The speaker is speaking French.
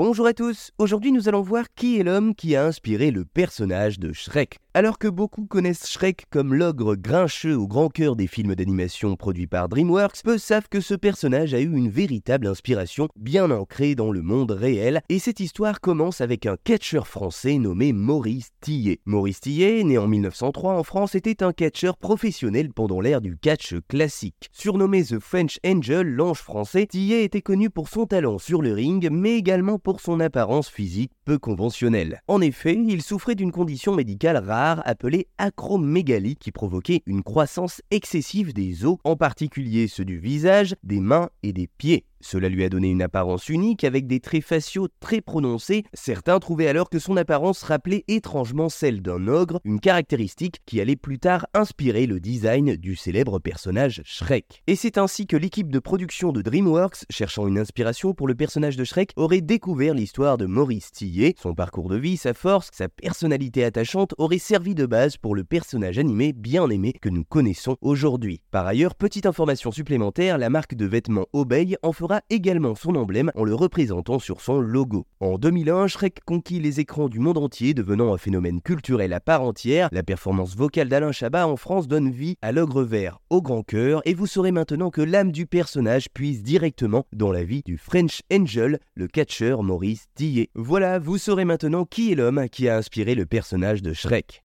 Bonjour à tous, aujourd'hui nous allons voir qui est l'homme qui a inspiré le personnage de Shrek. Alors que beaucoup connaissent Shrek comme l'ogre grincheux au grand cœur des films d'animation produits par DreamWorks, peu savent que ce personnage a eu une véritable inspiration bien ancrée dans le monde réel, et cette histoire commence avec un catcheur français nommé Maurice Tillet. Maurice Tillet, né en 1903 en France, était un catcheur professionnel pendant l'ère du catch classique. Surnommé The French Angel, l'ange français, Tillet était connu pour son talent sur le ring, mais également pour son apparence physique peu conventionnelle. En effet, il souffrait d'une condition médicale rare appelée acromégalie qui provoquait une croissance excessive des os, en particulier ceux du visage, des mains et des pieds. Cela lui a donné une apparence unique avec des traits faciaux très prononcés. Certains trouvaient alors que son apparence rappelait étrangement celle d'un ogre, une caractéristique qui allait plus tard inspirer le design du célèbre personnage Shrek. Et c'est ainsi que l'équipe de production de DreamWorks, cherchant une inspiration pour le personnage de Shrek, aurait découvert l'histoire de Maurice Tillet. Son parcours de vie, sa force, sa personnalité attachante auraient servi de base pour le personnage animé bien aimé que nous connaissons aujourd'hui. Par ailleurs, petite information supplémentaire, la marque de vêtements Obey en fera également son emblème en le représentant sur son logo. En 2001, Shrek conquit les écrans du monde entier, devenant un phénomène culturel à part entière. La performance vocale d'Alain Chabat en France donne vie à l'ogre vert au grand cœur, et vous saurez maintenant que l'âme du personnage puise directement dans la vie du French Angel, le catcheur Maurice Tillet. Voilà, vous saurez maintenant qui est l'homme qui a inspiré le personnage de Shrek.